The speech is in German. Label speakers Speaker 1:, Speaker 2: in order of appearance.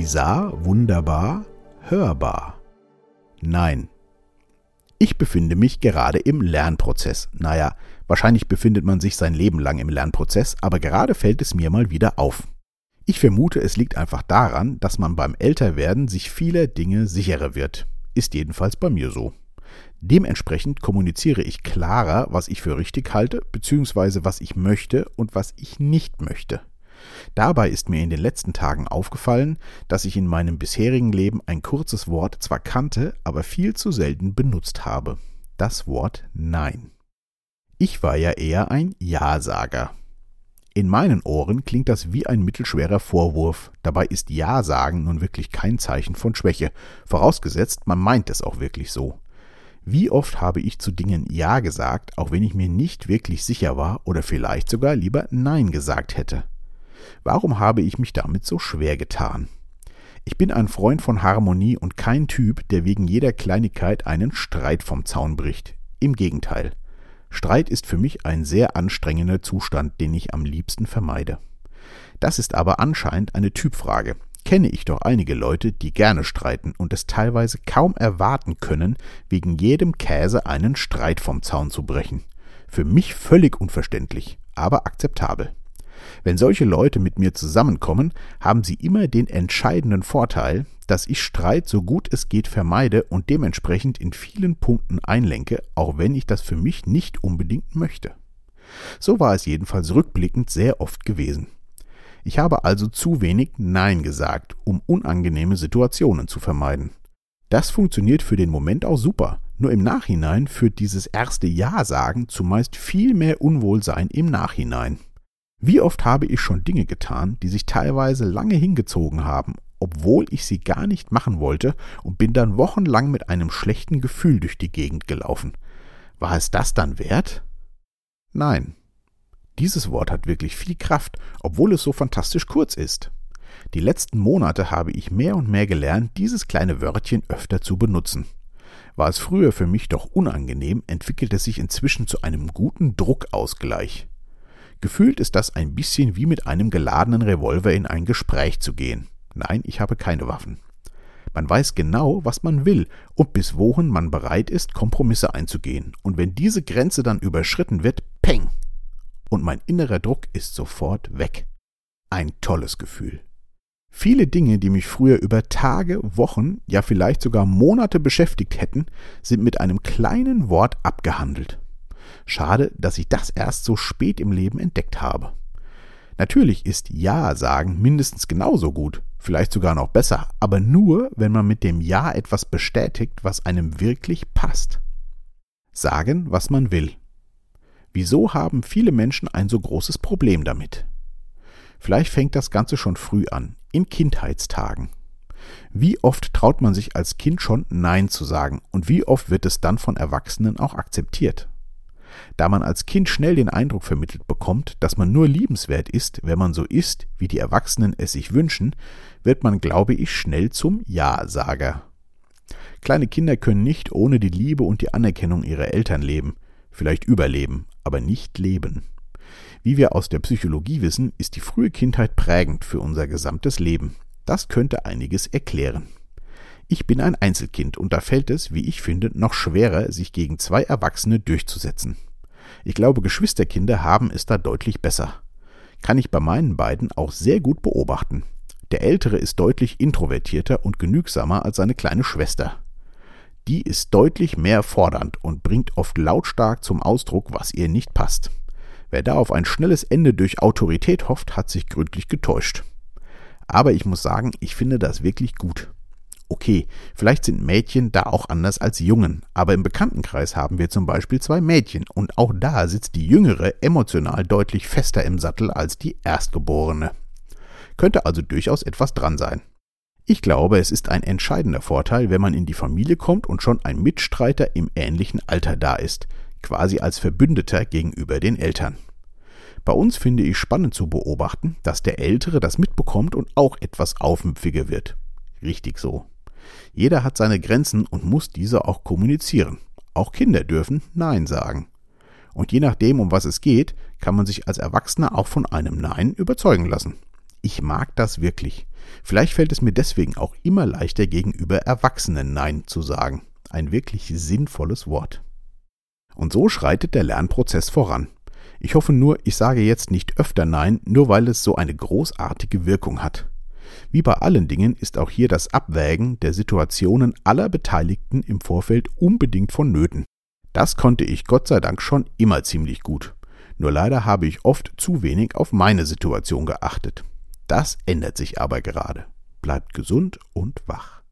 Speaker 1: Kommissar wunderbar hörbar. Nein. Ich befinde mich gerade im Lernprozess. Naja, wahrscheinlich befindet man sich sein Leben lang im Lernprozess, aber gerade fällt es mir mal wieder auf. Ich vermute, es liegt einfach daran, dass man beim Älterwerden sich vieler Dinge sicherer wird. Ist jedenfalls bei mir so. Dementsprechend kommuniziere ich klarer, was ich für richtig halte, beziehungsweise was ich möchte und was ich nicht möchte. Dabei ist mir in den letzten Tagen aufgefallen, dass ich in meinem bisherigen Leben ein kurzes Wort zwar kannte, aber viel zu selten benutzt habe. Das Wort Nein. Ich war ja eher ein Ja-Sager. In meinen Ohren klingt das wie ein mittelschwerer Vorwurf. Dabei ist Ja sagen nun wirklich kein Zeichen von Schwäche, vorausgesetzt, man meint es auch wirklich so. Wie oft habe ich zu Dingen Ja gesagt, auch wenn ich mir nicht wirklich sicher war oder vielleicht sogar lieber Nein gesagt hätte. Warum habe ich mich damit so schwer getan? Ich bin ein Freund von Harmonie und kein Typ, der wegen jeder Kleinigkeit einen Streit vom Zaun bricht. Im Gegenteil. Streit ist für mich ein sehr anstrengender Zustand, den ich am liebsten vermeide. Das ist aber anscheinend eine Typfrage. Kenne ich doch einige Leute, die gerne streiten und es teilweise kaum erwarten können, wegen jedem Käse einen Streit vom Zaun zu brechen. Für mich völlig unverständlich, aber akzeptabel. Wenn solche Leute mit mir zusammenkommen, haben sie immer den entscheidenden Vorteil, dass ich Streit so gut es geht vermeide und dementsprechend in vielen Punkten einlenke, auch wenn ich das für mich nicht unbedingt möchte. So war es jedenfalls rückblickend sehr oft gewesen. Ich habe also zu wenig Nein gesagt, um unangenehme Situationen zu vermeiden. Das funktioniert für den Moment auch super, nur im Nachhinein führt dieses erste Ja-Sagen zumeist viel mehr Unwohlsein im Nachhinein. Wie oft habe ich schon Dinge getan, die sich teilweise lange hingezogen haben, obwohl ich sie gar nicht machen wollte und bin dann wochenlang mit einem schlechten Gefühl durch die Gegend gelaufen. War es das dann wert? Nein. Dieses Wort hat wirklich viel Kraft, obwohl es so fantastisch kurz ist. Die letzten Monate habe ich mehr und mehr gelernt, dieses kleine Wörtchen öfter zu benutzen. War es früher für mich doch unangenehm, entwickelt es sich inzwischen zu einem guten Druckausgleich. Gefühlt ist das ein bisschen wie mit einem geladenen Revolver in ein Gespräch zu gehen. Nein, ich habe keine Waffen. Man weiß genau, was man will und bis wohin man bereit ist, Kompromisse einzugehen. Und wenn diese Grenze dann überschritten wird, peng! Und mein innerer Druck ist sofort weg. Ein tolles Gefühl. Viele Dinge, die mich früher über Tage, Wochen, ja vielleicht sogar Monate beschäftigt hätten, sind mit einem kleinen Wort abgehandelt. Schade, dass ich das erst so spät im Leben entdeckt habe. Natürlich ist Ja sagen mindestens genauso gut, vielleicht sogar noch besser, aber nur, wenn man mit dem Ja etwas bestätigt, was einem wirklich passt. Sagen, was man will. Wieso haben viele Menschen ein so großes Problem damit? Vielleicht fängt das Ganze schon früh an, in Kindheitstagen. Wie oft traut man sich als Kind schon Nein zu sagen und wie oft wird es dann von Erwachsenen auch akzeptiert? Da man als Kind schnell den Eindruck vermittelt bekommt, dass man nur liebenswert ist, wenn man so ist, wie die Erwachsenen es sich wünschen, wird man, glaube ich, schnell zum Ja-Sager. Kleine Kinder können nicht ohne die Liebe und die Anerkennung ihrer Eltern leben, vielleicht überleben, aber nicht leben. Wie wir aus der Psychologie wissen, ist die frühe Kindheit prägend für unser gesamtes Leben. Das könnte einiges erklären. Ich bin ein Einzelkind und da fällt es, wie ich finde, noch schwerer, sich gegen zwei Erwachsene durchzusetzen. Ich glaube, Geschwisterkinder haben es da deutlich besser. Kann ich bei meinen beiden auch sehr gut beobachten. Der Ältere ist deutlich introvertierter und genügsamer als seine kleine Schwester. Die ist deutlich mehr fordernd und bringt oft lautstark zum Ausdruck, was ihr nicht passt. Wer da auf ein schnelles Ende durch Autorität hofft, hat sich gründlich getäuscht. Aber ich muss sagen, ich finde das wirklich gut. Okay, vielleicht sind Mädchen da auch anders als Jungen, aber im Bekanntenkreis haben wir zum Beispiel zwei Mädchen und auch da sitzt die Jüngere emotional deutlich fester im Sattel als die Erstgeborene. Könnte also durchaus etwas dran sein. Ich glaube, es ist ein entscheidender Vorteil, wenn man in die Familie kommt und schon ein Mitstreiter im ähnlichen Alter da ist, quasi als Verbündeter gegenüber den Eltern. Bei uns finde ich spannend zu beobachten, dass der Ältere das mitbekommt und auch etwas aufmüpfiger wird. Richtig so. Jeder hat seine Grenzen und muss diese auch kommunizieren. Auch Kinder dürfen Nein sagen. Und je nachdem, um was es geht, kann man sich als Erwachsener auch von einem Nein überzeugen lassen. Ich mag das wirklich. Vielleicht fällt es mir deswegen auch immer leichter gegenüber Erwachsenen Nein zu sagen. Ein wirklich sinnvolles Wort. Und so schreitet der Lernprozess voran. Ich hoffe nur, ich sage jetzt nicht öfter Nein, nur weil es so eine großartige Wirkung hat. Wie bei allen Dingen ist auch hier das Abwägen der Situationen aller Beteiligten im Vorfeld unbedingt vonnöten. Das konnte ich Gott sei Dank schon immer ziemlich gut. Nur leider habe ich oft zu wenig auf meine Situation geachtet. Das ändert sich aber gerade. Bleibt gesund und wach.